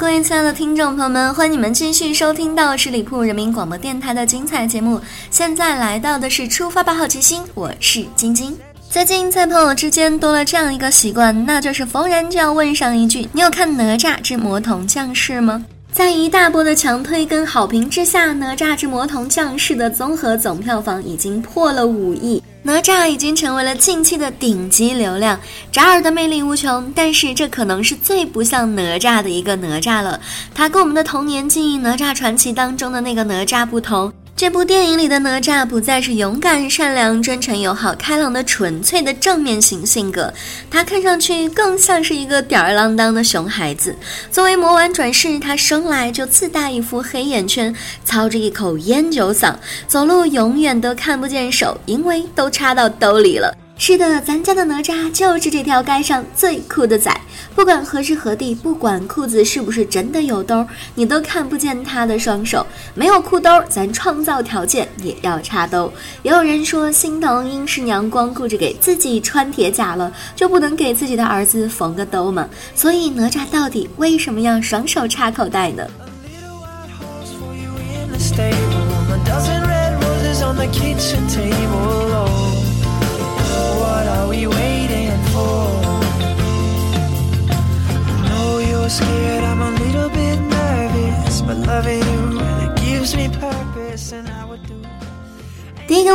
各位亲爱的听众朋友们，欢迎你们继续收听到十里铺人民广播电台的精彩节目。现在来到的是出发吧，好奇心，我是晶晶。最近在朋友之间多了这样一个习惯，那就是逢人就要问上一句：“你有看《哪吒之魔童降世》吗？”在一大波的强推跟好评之下，《哪吒之魔童降世》的综合总票房已经破了五亿。哪吒已经成为了近期的顶级流量，扎尔的魅力无穷，但是这可能是最不像哪吒的一个哪吒了。他跟我们的童年记忆《哪吒传奇》当中的那个哪吒不同，这部电影里的哪吒不再是勇敢、善良、真诚、友好、开朗的纯粹的正面型性格，他看上去更像是一个吊儿郎当的熊孩子。作为魔丸转世，他生来就自带一副黑眼圈，操着一口烟酒嗓，走路永远都看不见手，因为都。插到兜里了。是的，咱家的哪吒就是这条街上最酷的仔。不管何时何地，不管裤子是不是真的有兜，你都看不见他的双手。没有裤兜，咱创造条件也要插兜。也有人说心疼殷师娘光顾着给自己穿铁甲了，就不能给自己的儿子缝个兜吗？所以哪吒到底为什么要双手插口袋呢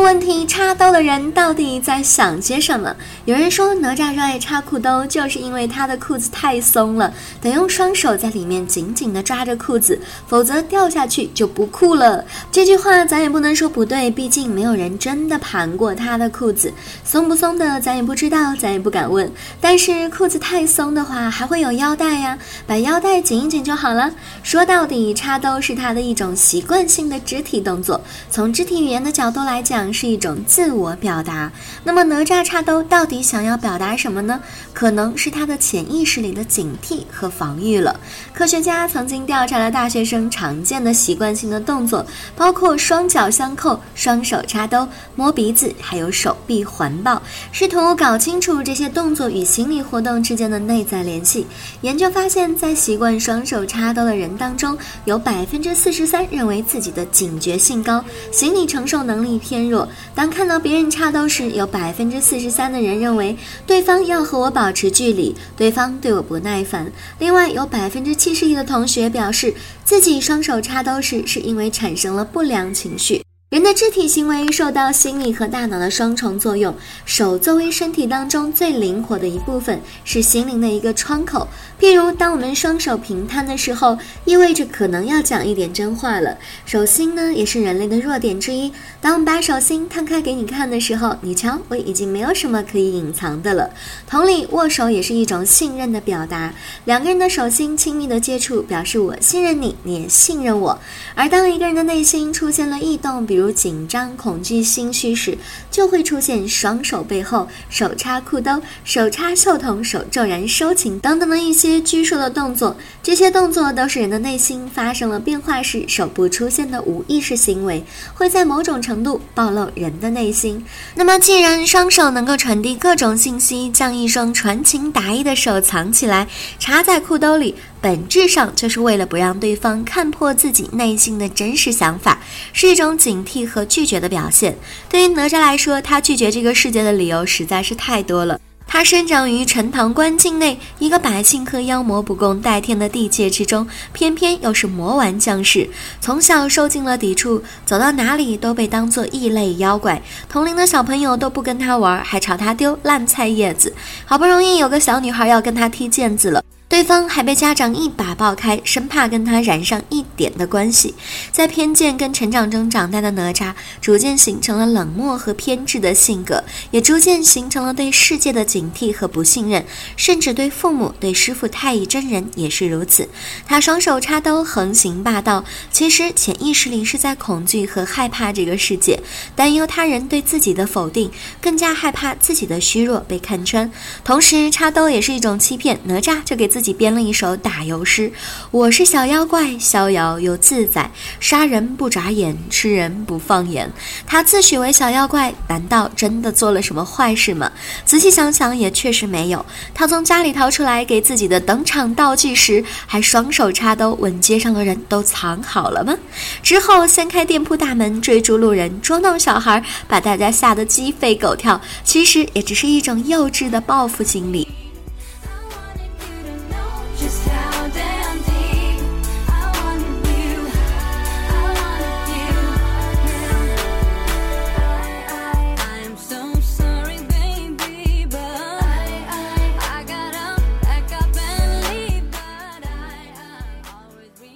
问题，插刀的人到底在想些什么？有人说哪吒热爱插裤兜，就是因为他的裤子太松了，得用双手在里面紧紧地抓着裤子，否则掉下去就不酷了。这句话咱也不能说不对，毕竟没有人真的盘过他的裤子，松不松的咱也不知道，咱也不敢问。但是裤子太松的话，还会有腰带呀，把腰带紧一紧就好了。说到底，插兜是他的一种习惯性的肢体动作，从肢体语言的角度来。讲是一种自我表达。那么哪吒插兜到底你想要表达什么呢？可能是他的潜意识里的警惕和防御了。科学家曾经调查了大学生常见的习惯性的动作，包括双脚相扣、双手插兜、摸鼻子，还有手臂环抱，试图搞清楚这些动作与心理活动之间的内在联系。研究发现，在习惯双手插兜的人当中，有百分之四十三认为自己的警觉性高，心理承受能力偏。偏弱。当看到别人插兜时，有百分之四十三的人认为对方要和我保持距离，对方对我不耐烦。另外，有百分之七十一的同学表示，自己双手插兜时是因为产生了不良情绪。人的肢体行为受到心理和大脑的双重作用。手作为身体当中最灵活的一部分，是心灵的一个窗口。譬如，当我们双手平摊的时候，意味着可能要讲一点真话了。手心呢，也是人类的弱点之一。当我们把手心摊开给你看的时候，你瞧，我已经没有什么可以隐藏的了。同理，握手也是一种信任的表达。两个人的手心亲密的接触，表示我信任你，你也信任我。而当一个人的内心出现了异动，比如如紧张、恐惧、心虚时，就会出现双手背后、手插裤兜、手插袖筒、手骤然收紧等等的一些拘束的动作。这些动作都是人的内心发生了变化时手部出现的无意识行为，会在某种程度暴露人的内心。那么，既然双手能够传递各种信息，将一双传情达意的手藏起来，插在裤兜里。本质上就是为了不让对方看破自己内心的真实想法，是一种警惕和拒绝的表现。对于哪吒来说，他拒绝这个世界的理由实在是太多了。他生长于陈塘关境内一个百姓和妖魔不共戴天的地界之中，偏偏又是魔丸将士，从小受尽了抵触，走到哪里都被当作异类妖怪，同龄的小朋友都不跟他玩，还朝他丢烂菜叶子。好不容易有个小女孩要跟他踢毽子了。对方还被家长一把抱开，生怕跟他染上一点的关系。在偏见跟成长中长大的哪吒，逐渐形成了冷漠和偏执的性格，也逐渐形成了对世界的警惕和不信任，甚至对父母、对师傅太乙真人也是如此。他双手插兜，横行霸道，其实潜意识里是在恐惧和害怕这个世界，担忧他人对自己的否定，更加害怕自己的虚弱被看穿。同时，插兜也是一种欺骗。哪吒就给自己。编了一首打油诗：我是小妖怪，逍遥又自在，杀人不眨眼，吃人不放眼。他自诩为小妖怪，难道真的做了什么坏事吗？仔细想想，也确实没有。他从家里逃出来给自己的登场道具时，还双手插兜问街上的人都藏好了吗？之后掀开店铺大门，追逐路人，捉弄小孩，把大家吓得鸡飞狗跳。其实也只是一种幼稚的报复心理。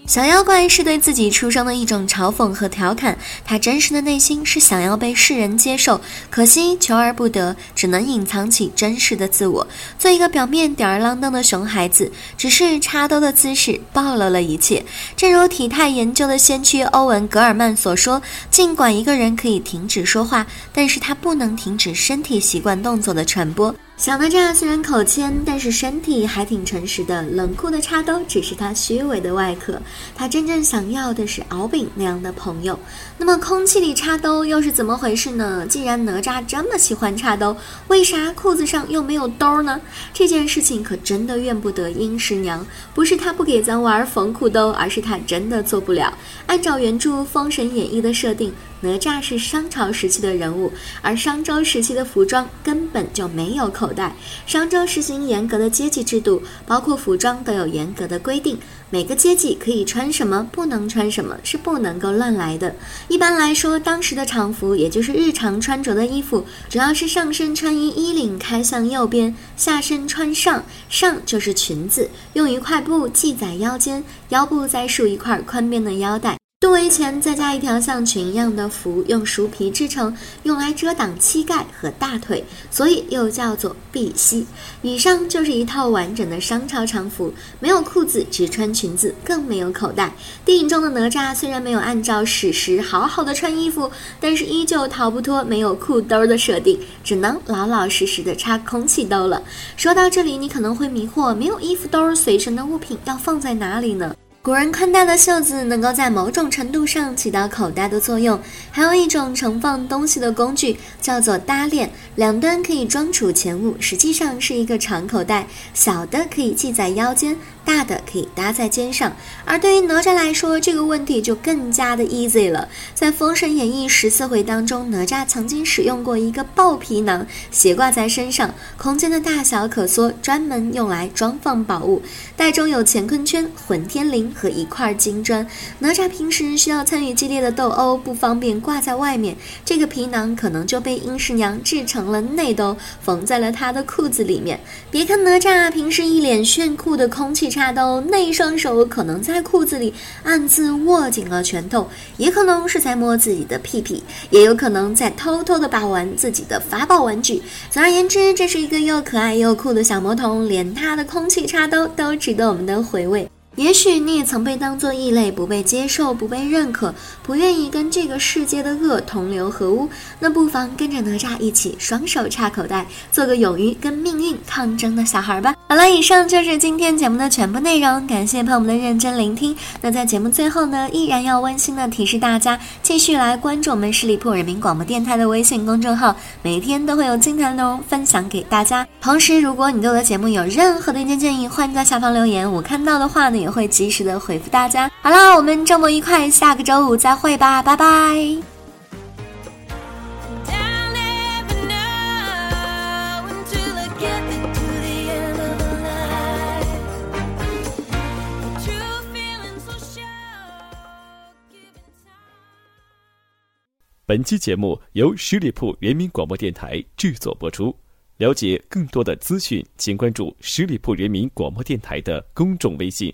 小妖怪是对自己出生的一种嘲讽和调侃，他真实的内心是想要被世人接受，可惜求而不得，只能隐藏起真实的自我，做一个表面吊儿郎当的熊孩子。只是插兜的姿势暴露了一切，正如体态研究的先驱欧文·格尔曼所说：“尽管一个人可以停止说话，但是他不能停止身体习惯动作的传播。”小哪吒虽然口谦，但是身体还挺诚实的。冷酷的插兜只是他虚伪的外壳，他真正想要的是敖丙那样的朋友。那么空气里插兜又是怎么回事呢？既然哪吒这么喜欢插兜，为啥裤子上又没有兜呢？这件事情可真的怨不得殷师娘，不是他不给咱玩缝裤兜，而是他真的做不了。按照原著《封神演义》的设定。哪吒是商朝时期的人物，而商周时期的服装根本就没有口袋。商周实行严格的阶级制度，包括服装都有严格的规定，每个阶级可以穿什么，不能穿什么，是不能够乱来的。一般来说，当时的常服，也就是日常穿着的衣服，主要是上身穿衣衣领开向右边，下身穿上，上就是裙子，用一块布系在腰间，腰部再束一块宽边的腰带。肚围前再加一条像裙一样的服，用熟皮制成，用来遮挡膝盖和大腿，所以又叫做碧膝。以上就是一套完整的商朝常服，没有裤子，只穿裙子，更没有口袋。电影中的哪吒虽然没有按照史实好好的穿衣服，但是依旧逃不脱没有裤兜的设定，只能老老实实的插空气兜了。说到这里，你可能会迷惑，没有衣服兜，随身的物品要放在哪里呢？古人宽大的袖子能够在某种程度上起到口袋的作用，还有一种盛放东西的工具叫做搭链，两端可以装储钱物，实际上是一个长口袋，小的可以系在腰间。大的可以搭在肩上，而对于哪吒来说，这个问题就更加的 easy 了。在《封神演义》十四回当中，哪吒曾经使用过一个豹皮囊，斜挂在身上，空间的大小可缩，专门用来装放宝物。袋中有乾坤圈、混天绫和一块金砖。哪吒平时需要参与激烈的斗殴，不方便挂在外面，这个皮囊可能就被殷师娘制成了内兜，缝在了他的裤子里面。别看哪吒平时一脸炫酷的空气。插兜，那一双手可能在裤子里暗自握紧了拳头，也可能是在摸自己的屁屁，也有可能在偷偷的把玩自己的法宝玩具。总而言之，这是一个又可爱又酷的小魔童，连他的空气插兜都值得我们的回味。也许你也曾被当作异类，不被接受，不被认可，不愿意跟这个世界的恶同流合污。那不妨跟着哪吒一起，双手插口袋，做个勇于跟命运抗争的小孩吧。好了，以上就是今天节目的全部内容，感谢朋友们的认真聆听。那在节目最后呢，依然要温馨的提示大家，继续来关注我们十里铺人民广播电台的微信公众号，每天都会有精彩内容分享给大家。同时，如果你对我的节目有任何的意见建议，欢迎在下方留言，我看到的话呢，也会及时的回复大家。好了，我们周末愉快，下个周五再会吧，拜拜。本期节目由十里铺人民广播电台制作播出。了解更多的资讯，请关注十里铺人民广播电台的公众微信